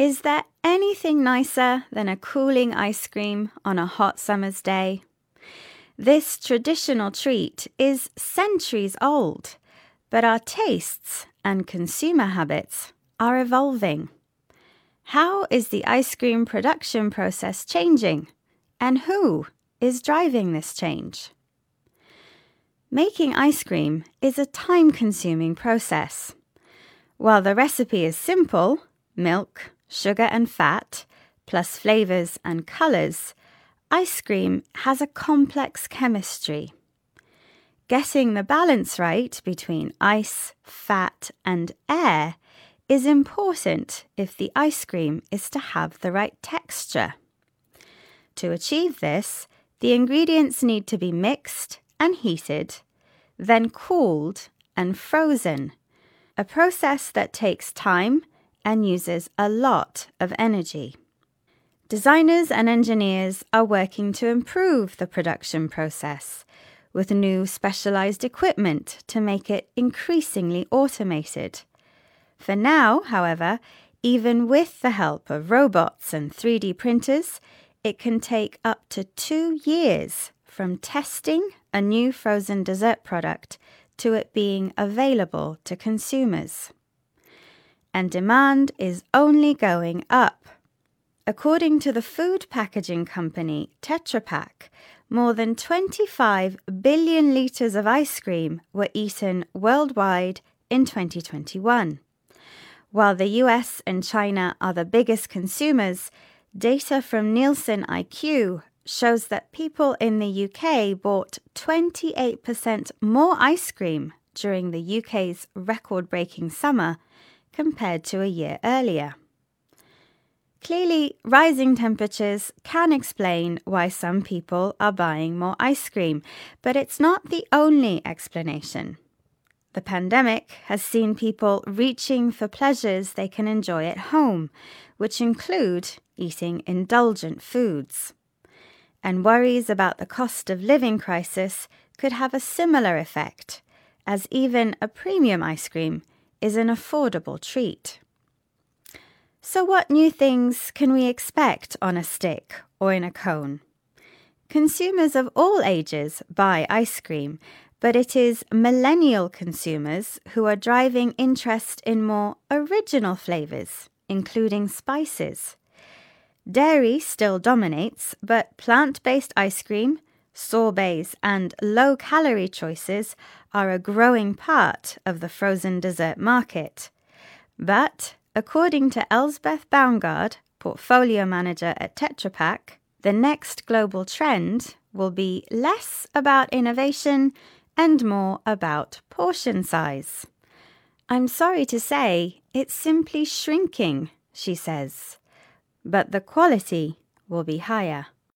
Is there anything nicer than a cooling ice cream on a hot summer's day? This traditional treat is centuries old, but our tastes and consumer habits are evolving. How is the ice cream production process changing? And who is driving this change? Making ice cream is a time consuming process. While the recipe is simple milk, sugar, and fat, plus flavors and colors ice cream has a complex chemistry. Getting the balance right between ice, fat, and air is important if the ice cream is to have the right texture. To achieve this, the ingredients need to be mixed and heated, then cooled and frozen, a process that takes time and uses a lot of energy. Designers and engineers are working to improve the production process with new specialized equipment to make it increasingly automated. For now, however, even with the help of robots and 3D printers, it can take up to two years from testing a new frozen dessert product to it being available to consumers. And demand is only going up. According to the food packaging company Tetra Pak, more than 25 billion litres of ice cream were eaten worldwide in 2021. While the US and China are the biggest consumers, data from Nielsen IQ shows that people in the UK bought 28% more ice cream during the UK's record breaking summer compared to a year earlier. Clearly, rising temperatures can explain why some people are buying more ice cream, but it's not the only explanation. The pandemic has seen people reaching for pleasures they can enjoy at home, which include eating indulgent foods. And worries about the cost of living crisis could have a similar effect, as even a premium ice cream is an affordable treat. So, what new things can we expect on a stick or in a cone? Consumers of all ages buy ice cream, but it is millennial consumers who are driving interest in more original flavours, including spices. Dairy still dominates, but plant based ice cream, sorbets, and low calorie choices are a growing part of the frozen dessert market. But According to Elsbeth Baumgard, portfolio manager at Tetra Pak, the next global trend will be less about innovation and more about portion size. I'm sorry to say, it's simply shrinking, she says, but the quality will be higher.